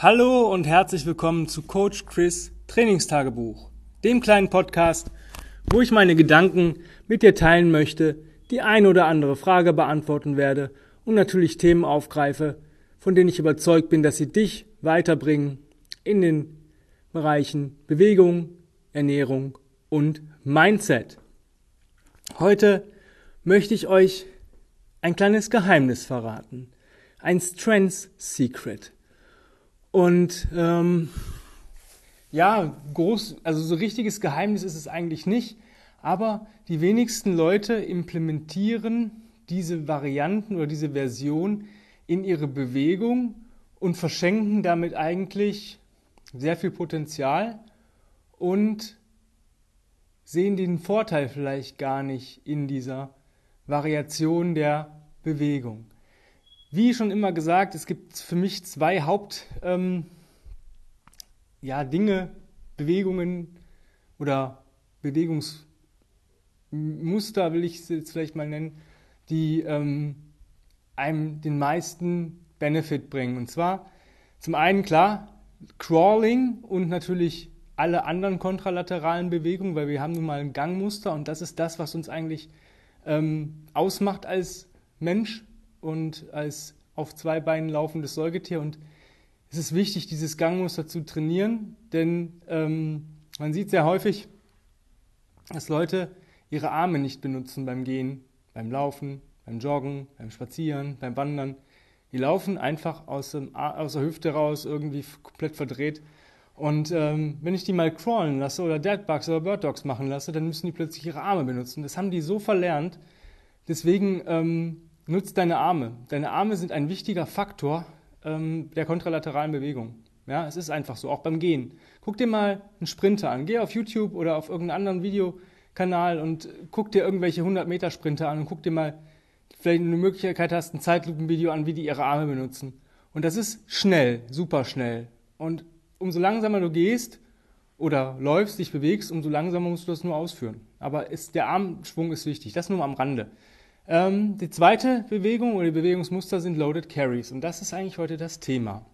Hallo und herzlich willkommen zu Coach Chris Trainingstagebuch, dem kleinen Podcast, wo ich meine Gedanken mit dir teilen möchte, die ein oder andere Frage beantworten werde und natürlich Themen aufgreife, von denen ich überzeugt bin, dass sie dich weiterbringen in den Bereichen Bewegung, Ernährung und Mindset. Heute möchte ich euch ein kleines Geheimnis verraten, ein Strengths Secret. Und ähm, ja, groß, also so richtiges Geheimnis ist es eigentlich nicht, aber die wenigsten Leute implementieren diese Varianten oder diese Version in ihre Bewegung und verschenken damit eigentlich sehr viel Potenzial und sehen den Vorteil vielleicht gar nicht in dieser Variation der Bewegung. Wie schon immer gesagt, es gibt für mich zwei Haupt ähm, ja, Bewegungen oder Bewegungsmuster, will ich es jetzt vielleicht mal nennen, die ähm, einem den meisten Benefit bringen. Und zwar zum einen klar Crawling und natürlich alle anderen kontralateralen Bewegungen, weil wir haben nun mal ein Gangmuster und das ist das, was uns eigentlich ähm, ausmacht als Mensch und als auf zwei Beinen laufendes Säugetier. Und es ist wichtig, dieses Gangmuster zu trainieren, denn ähm, man sieht sehr häufig, dass Leute ihre Arme nicht benutzen beim Gehen, beim Laufen, beim Joggen, beim Spazieren, beim Wandern. Die laufen einfach aus, dem, aus der Hüfte raus, irgendwie komplett verdreht. Und ähm, wenn ich die mal crawlen lasse oder Deadbugs oder Bird Dogs machen lasse, dann müssen die plötzlich ihre Arme benutzen. Das haben die so verlernt. Deswegen ähm, nutzt deine Arme. Deine Arme sind ein wichtiger Faktor ähm, der kontralateralen Bewegung. Ja, es ist einfach so, auch beim Gehen. Guck dir mal einen Sprinter an. Geh auf YouTube oder auf irgendeinen anderen Videokanal und guck dir irgendwelche 100 Meter Sprinter an und guck dir mal, vielleicht eine Möglichkeit hast, ein Zeitlupenvideo an, wie die ihre Arme benutzen. Und das ist schnell, super schnell. Und umso langsamer du gehst oder läufst, dich bewegst, umso langsamer musst du das nur ausführen. Aber ist, der Armschwung ist wichtig. Das nur am Rande. Ähm, die zweite Bewegung oder Bewegungsmuster sind Loaded Carries und das ist eigentlich heute das Thema.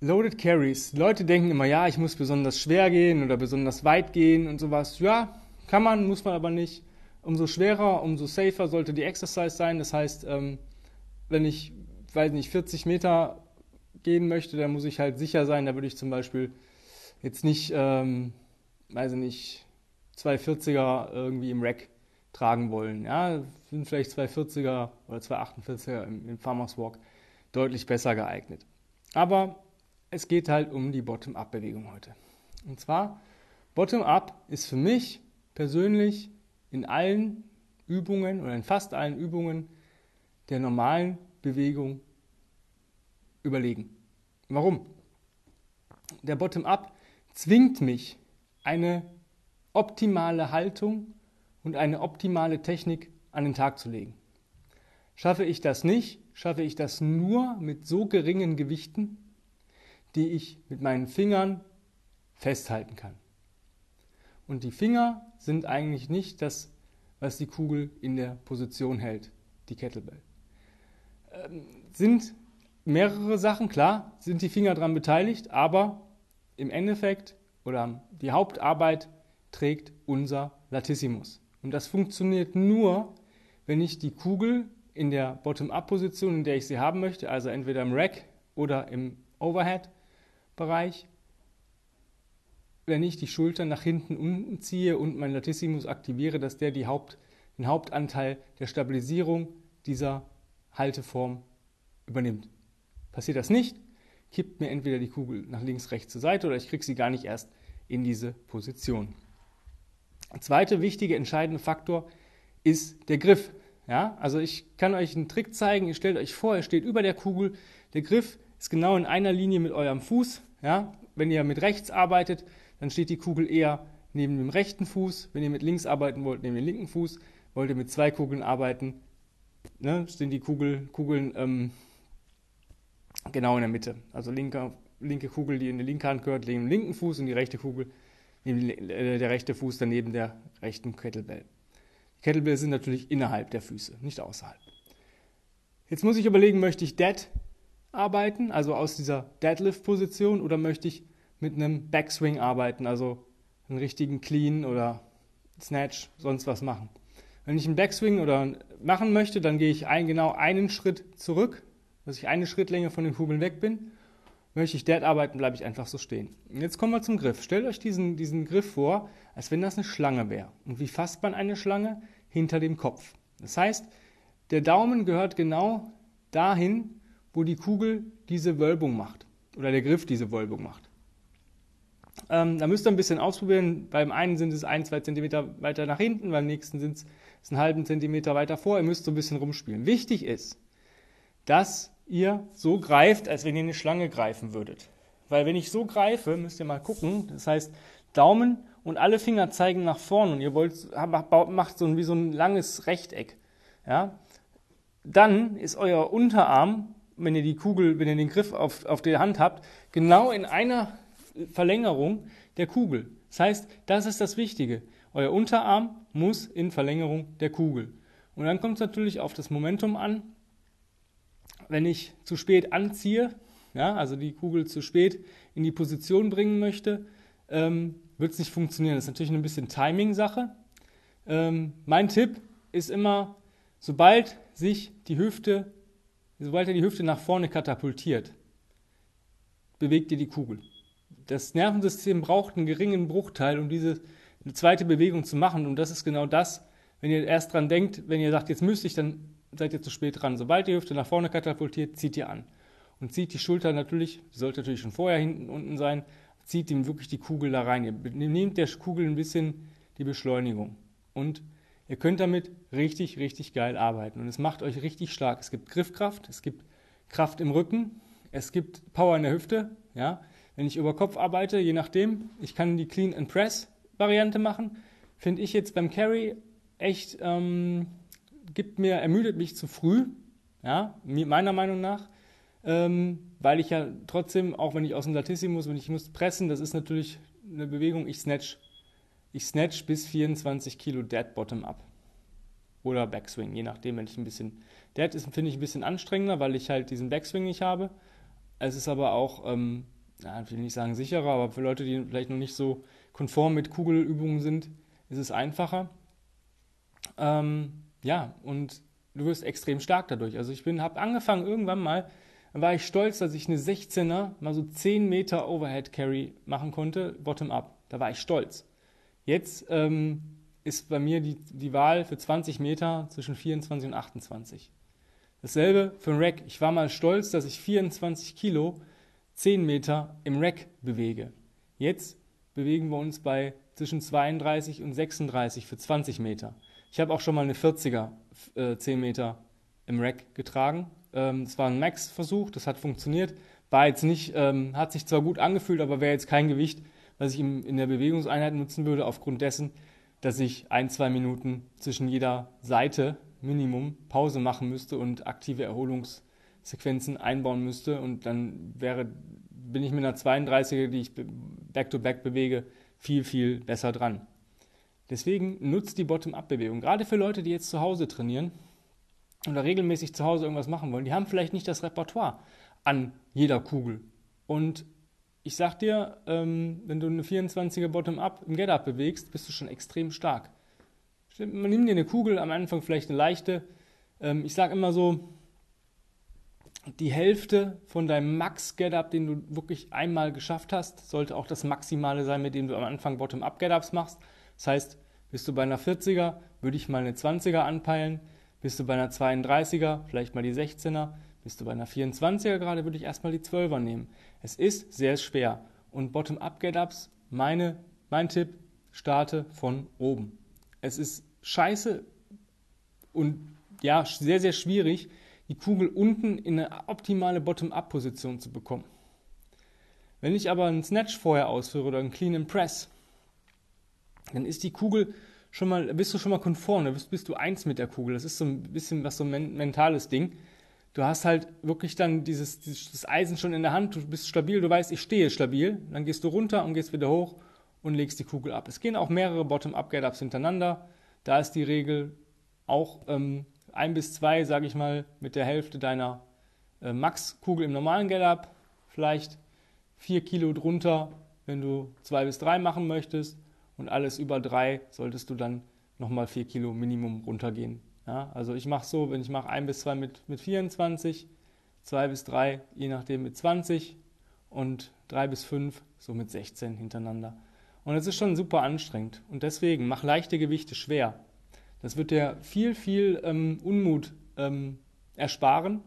Loaded Carries. Leute denken immer, ja, ich muss besonders schwer gehen oder besonders weit gehen und sowas. Ja, kann man, muss man aber nicht. Umso schwerer, umso safer sollte die Exercise sein. Das heißt, ähm, wenn ich, weiß nicht, 40 Meter gehen möchte, dann muss ich halt sicher sein. Da würde ich zum Beispiel jetzt nicht, ähm, weiß ich nicht, 240er irgendwie im Rack tragen wollen. Ja, sind vielleicht 240er oder 248er im, im Farmers Walk deutlich besser geeignet. Aber es geht halt um die Bottom-up-Bewegung heute. Und zwar, Bottom-up ist für mich persönlich in allen Übungen oder in fast allen Übungen der normalen Bewegung überlegen. Warum? Der Bottom-up zwingt mich, eine optimale Haltung und eine optimale Technik an den Tag zu legen. Schaffe ich das nicht, schaffe ich das nur mit so geringen Gewichten, die ich mit meinen Fingern festhalten kann. Und die Finger sind eigentlich nicht das, was die Kugel in der Position hält, die Kettlebell. Ähm, sind mehrere Sachen, klar, sind die Finger daran beteiligt, aber im Endeffekt oder die Hauptarbeit trägt unser Latissimus. Und das funktioniert nur, wenn ich die Kugel in der Bottom-up-Position, in der ich sie haben möchte, also entweder im Rack oder im Overhead-Bereich, wenn ich die Schultern nach hinten unten ziehe und mein Latissimus aktiviere, dass der die Haupt, den Hauptanteil der Stabilisierung dieser Halteform übernimmt. Passiert das nicht, kippt mir entweder die Kugel nach links, rechts zur Seite oder ich kriege sie gar nicht erst in diese Position. Der zweite wichtige, entscheidende Faktor ist der Griff. Ja, also ich kann euch einen Trick zeigen. Ihr stellt euch vor, er steht über der Kugel. Der Griff ist genau in einer Linie mit eurem Fuß. Ja, wenn ihr mit rechts arbeitet, dann steht die Kugel eher neben dem rechten Fuß. Wenn ihr mit links arbeiten wollt, neben dem linken Fuß. Wollt ihr mit zwei Kugeln arbeiten, ne, stehen die Kugel, Kugeln ähm, genau in der Mitte. Also linke, linke Kugel, die in die linke Hand gehört, neben dem linken Fuß und die rechte Kugel der rechte Fuß dann neben der rechten Kettlebell. Die Kettlebells sind natürlich innerhalb der Füße, nicht außerhalb. Jetzt muss ich überlegen, möchte ich Dead arbeiten, also aus dieser Deadlift-Position, oder möchte ich mit einem Backswing arbeiten, also einen richtigen Clean oder Snatch, sonst was machen. Wenn ich einen Backswing oder machen möchte, dann gehe ich ein, genau einen Schritt zurück, dass ich eine Schrittlänge von den Kugeln weg bin. Möchte ich Dead arbeiten, bleibe ich einfach so stehen. Und jetzt kommen wir zum Griff. Stellt euch diesen, diesen Griff vor, als wenn das eine Schlange wäre. Und wie fasst man eine Schlange? Hinter dem Kopf. Das heißt, der Daumen gehört genau dahin, wo die Kugel diese Wölbung macht. Oder der Griff diese Wölbung macht. Ähm, da müsst ihr ein bisschen ausprobieren. Beim einen sind es ein, zwei Zentimeter weiter nach hinten, beim nächsten sind es einen halben Zentimeter weiter vor. Ihr müsst so ein bisschen rumspielen. Wichtig ist, dass ihr so greift, als wenn ihr eine Schlange greifen würdet. Weil wenn ich so greife, müsst ihr mal gucken, das heißt Daumen und alle Finger zeigen nach vorne und ihr wollt, macht so ein, wie so ein langes Rechteck. Ja? Dann ist euer Unterarm, wenn ihr die Kugel, wenn ihr den Griff auf, auf der Hand habt, genau in einer Verlängerung der Kugel. Das heißt, das ist das Wichtige. Euer Unterarm muss in Verlängerung der Kugel. Und dann kommt es natürlich auf das Momentum an. Wenn ich zu spät anziehe, ja, also die Kugel zu spät in die Position bringen möchte, ähm, wird es nicht funktionieren. Das ist natürlich ein bisschen Timing-Sache. Ähm, mein Tipp ist immer, sobald sich die Hüfte, sobald er die Hüfte nach vorne katapultiert, bewegt ihr die Kugel das Nervensystem braucht einen geringen Bruchteil, um diese zweite Bewegung zu machen. Und das ist genau das, wenn ihr erst dran denkt, wenn ihr sagt, jetzt müsste ich, dann seid ihr zu spät dran. Sobald die Hüfte nach vorne katapultiert, zieht ihr an. Und zieht die Schulter natürlich, die sollte natürlich schon vorher hinten unten sein, zieht ihm wirklich die Kugel da rein. Ihr nehmt der Kugel ein bisschen die Beschleunigung. Und ihr könnt damit richtig, richtig geil arbeiten. Und es macht euch richtig stark. Es gibt Griffkraft, es gibt Kraft im Rücken, es gibt Power in der Hüfte, ja. Wenn ich über Kopf arbeite, je nachdem, ich kann die Clean and Press Variante machen, finde ich jetzt beim Carry echt, ähm, gibt mir, ermüdet mich zu früh, ja, meiner Meinung nach, ähm, weil ich ja trotzdem, auch wenn ich aus dem Latissimus, wenn ich muss pressen, das ist natürlich eine Bewegung, ich snatch, ich snatch bis 24 Kilo Dead Bottom up oder Backswing, je nachdem, wenn ich ein bisschen, Dead ist, finde ich ein bisschen anstrengender, weil ich halt diesen Backswing nicht habe. Es ist aber auch ähm, ja, ich will nicht sagen sicherer, aber für Leute, die vielleicht noch nicht so konform mit Kugelübungen sind, ist es einfacher. Ähm, ja, und du wirst extrem stark dadurch. Also ich bin, habe angefangen irgendwann mal, war ich stolz, dass ich eine 16er, mal so 10 Meter Overhead Carry machen konnte, bottom up. Da war ich stolz. Jetzt ähm, ist bei mir die, die Wahl für 20 Meter zwischen 24 und 28. Dasselbe für ein Rack. Ich war mal stolz, dass ich 24 Kilo 10 Meter im Rack bewege. Jetzt bewegen wir uns bei zwischen 32 und 36 für 20 Meter. Ich habe auch schon mal eine 40er äh, 10 Meter im Rack getragen. Ähm, war ein Max-Versuch, das hat funktioniert. War jetzt nicht, ähm, hat sich zwar gut angefühlt, aber wäre jetzt kein Gewicht, was ich im, in der Bewegungseinheit nutzen würde, aufgrund dessen, dass ich ein, zwei Minuten zwischen jeder Seite Minimum Pause machen müsste und aktive Erholungs- Sequenzen einbauen müsste und dann wäre, bin ich mit einer 32er, die ich back-to-back -back bewege, viel, viel besser dran. Deswegen nutzt die Bottom-up-Bewegung. Gerade für Leute, die jetzt zu Hause trainieren oder regelmäßig zu Hause irgendwas machen wollen, die haben vielleicht nicht das Repertoire an jeder Kugel. Und ich sag dir, ähm, wenn du eine 24er Bottom-up im Get-up bewegst, bist du schon extrem stark. Nimm dir eine Kugel, am Anfang vielleicht eine leichte. Ähm, ich sage immer so, die Hälfte von deinem Max-Get-Up, den du wirklich einmal geschafft hast, sollte auch das Maximale sein, mit dem du am Anfang Bottom-Up-Get-Ups machst. Das heißt, bist du bei einer 40er, würde ich mal eine 20er anpeilen. Bist du bei einer 32er, vielleicht mal die 16er. Bist du bei einer 24er gerade, würde ich erstmal die 12er nehmen. Es ist sehr schwer. Und Bottom-Up-Get-Ups, mein Tipp, starte von oben. Es ist scheiße und ja, sehr, sehr schwierig, die Kugel unten in eine optimale Bottom-up-Position zu bekommen. Wenn ich aber einen Snatch vorher ausführe oder einen Clean and Press, dann ist die Kugel schon mal, bist du schon mal konform, da bist, bist du eins mit der Kugel. Das ist so ein bisschen was so ein mentales Ding. Du hast halt wirklich dann dieses, dieses Eisen schon in der Hand, du bist stabil, du weißt, ich stehe stabil. Dann gehst du runter und gehst wieder hoch und legst die Kugel ab. Es gehen auch mehrere Bottom-up-Get-ups hintereinander. Da ist die Regel auch ähm, ein bis zwei, sage ich mal, mit der Hälfte deiner äh, Max-Kugel im normalen Get-Up, vielleicht 4 Kilo drunter, wenn du 2 bis 3 machen möchtest und alles über 3 solltest du dann nochmal 4 Kilo Minimum runtergehen. Ja, also ich mache so, wenn ich mache 1 bis 2 mit, mit 24, 2 bis 3, je nachdem mit 20 und 3 bis 5 so mit 16 hintereinander. Und das ist schon super anstrengend. Und deswegen mach leichte Gewichte schwer. Das wird dir viel, viel ähm, Unmut ähm, ersparen,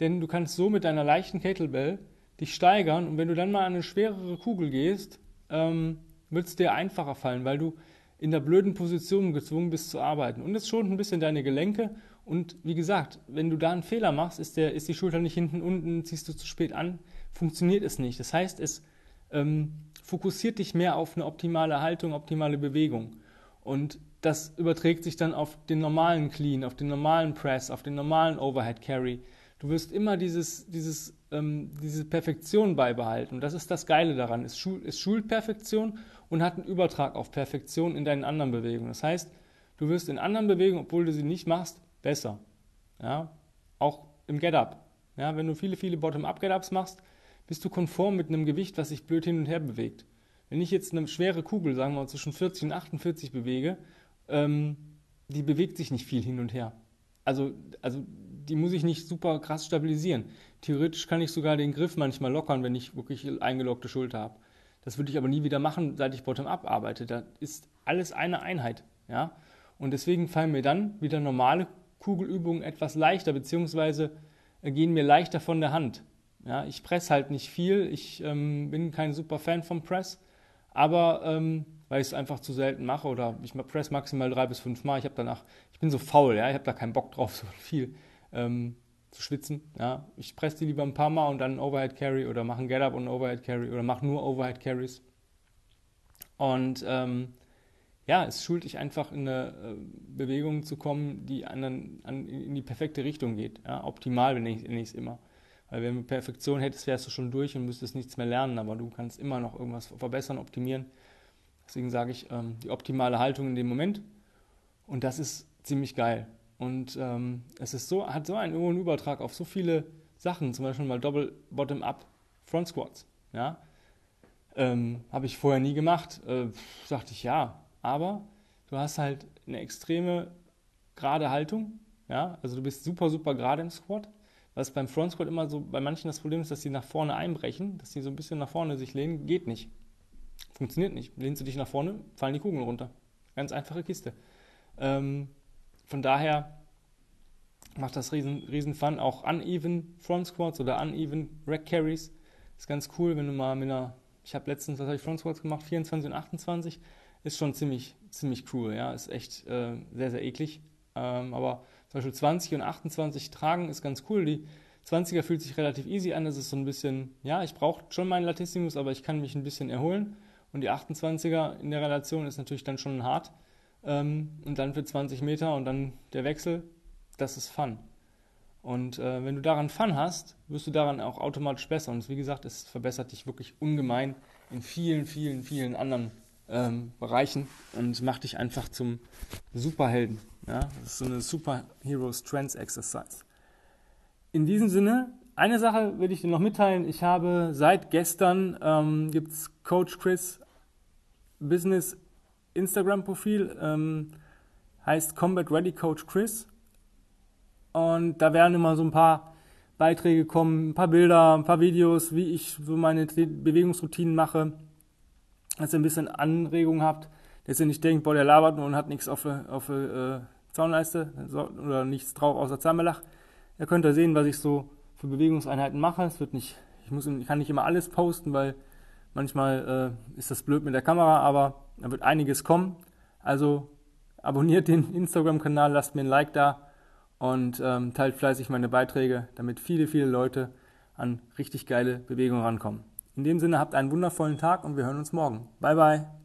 denn du kannst so mit deiner leichten Kettlebell dich steigern und wenn du dann mal an eine schwerere Kugel gehst, ähm, wird es dir einfacher fallen, weil du in der blöden Position gezwungen bist zu arbeiten. Und es schont ein bisschen deine Gelenke. Und wie gesagt, wenn du da einen Fehler machst, ist, der, ist die Schulter nicht hinten unten, ziehst du zu spät an, funktioniert es nicht. Das heißt, es ähm, fokussiert dich mehr auf eine optimale Haltung, optimale Bewegung. Und das überträgt sich dann auf den normalen Clean, auf den normalen Press, auf den normalen Overhead Carry. Du wirst immer dieses, dieses, ähm, diese Perfektion beibehalten. Und das ist das Geile daran. Es, schul, es schult Perfektion und hat einen Übertrag auf Perfektion in deinen anderen Bewegungen. Das heißt, du wirst in anderen Bewegungen, obwohl du sie nicht machst, besser. Ja? Auch im Get-Up. Ja, wenn du viele, viele Bottom-Up-Get-Ups machst, bist du konform mit einem Gewicht, was sich blöd hin und her bewegt. Wenn ich jetzt eine schwere Kugel, sagen wir mal, zwischen 40 und 48 bewege, ähm, die bewegt sich nicht viel hin und her. Also, also die muss ich nicht super krass stabilisieren. Theoretisch kann ich sogar den Griff manchmal lockern, wenn ich wirklich eingelockte Schulter habe. Das würde ich aber nie wieder machen, seit ich Bottom-up arbeite. Da ist alles eine Einheit. Ja? Und deswegen fallen mir dann wieder normale Kugelübungen etwas leichter, beziehungsweise gehen mir leichter von der Hand. Ja, ich presse halt nicht viel, ich ähm, bin kein super Fan vom Press, aber ähm, weil ich es einfach zu selten mache oder ich press maximal drei bis fünf Mal. Ich habe danach, ich bin so faul, ja, ich habe da keinen Bock drauf, so viel ähm, zu schwitzen. Ja, ich presse die lieber ein paar Mal und dann Overhead Carry oder mache ein Get Up und Overhead Carry oder mache nur Overhead Carries. Und ähm, ja, es schult dich einfach in eine äh, Bewegung zu kommen, die an, an, in die perfekte Richtung geht. Ja, optimal, wenn ich es immer. Weil wenn du Perfektion hättest, wärst du schon durch und müsstest nichts mehr lernen, aber du kannst immer noch irgendwas verbessern, optimieren. Deswegen sage ich, ähm, die optimale Haltung in dem Moment. Und das ist ziemlich geil. Und ähm, es ist so, hat so einen hohen Übertrag auf so viele Sachen, zum Beispiel mal Double Bottom Up Front Squats. Ja? Ähm, Habe ich vorher nie gemacht. Äh, dachte ich ja, aber du hast halt eine extreme gerade Haltung. Ja? Also du bist super, super gerade im Squat was beim Front Squat immer so bei manchen das Problem ist, dass sie nach vorne einbrechen, dass sie so ein bisschen nach vorne sich lehnen, geht nicht. Funktioniert nicht. Lehnst du dich nach vorne, fallen die Kugeln runter. Ganz einfache Kiste. Ähm, von daher macht das riesen, riesen Fun. Auch uneven Front Squats oder uneven Rack Carries ist ganz cool, wenn du mal mit einer, ich habe letztens, was habe ich Front Squats gemacht, 24 und 28, ist schon ziemlich, ziemlich cool, ja, ist echt äh, sehr, sehr eklig. Ähm, aber zum Beispiel 20 und 28 tragen ist ganz cool. Die 20er fühlt sich relativ easy an. Das ist so ein bisschen, ja, ich brauche schon meinen Latissimus, aber ich kann mich ein bisschen erholen. Und die 28er in der Relation ist natürlich dann schon hart. Ähm, und dann für 20 Meter und dann der Wechsel, das ist Fun. Und äh, wenn du daran Fun hast, wirst du daran auch automatisch besser. Und wie gesagt, es verbessert dich wirklich ungemein in vielen, vielen, vielen anderen ähm, Bereichen und macht dich einfach zum Superhelden. Ja, das ist so eine Superhero Strength Exercise. In diesem Sinne, eine Sache will ich dir noch mitteilen. Ich habe seit gestern ähm, gibt Coach Chris Business Instagram-Profil, ähm, heißt Combat Ready Coach Chris. Und da werden immer so ein paar Beiträge kommen, ein paar Bilder, ein paar Videos, wie ich so meine Bewegungsroutinen mache, dass ihr ein bisschen Anregung habt, dass ihr nicht denkt, boah, der labert nur und hat nichts auf, auf äh, Zaunleiste oder nichts drauf außer Zahnbelach. Ihr könnt da sehen, was ich so für Bewegungseinheiten mache. Es wird nicht, ich muss, ich kann nicht immer alles posten, weil manchmal äh, ist das blöd mit der Kamera, aber da wird einiges kommen. Also abonniert den Instagram-Kanal, lasst mir ein Like da und ähm, teilt fleißig meine Beiträge, damit viele, viele Leute an richtig geile Bewegungen rankommen. In dem Sinne habt einen wundervollen Tag und wir hören uns morgen. Bye bye.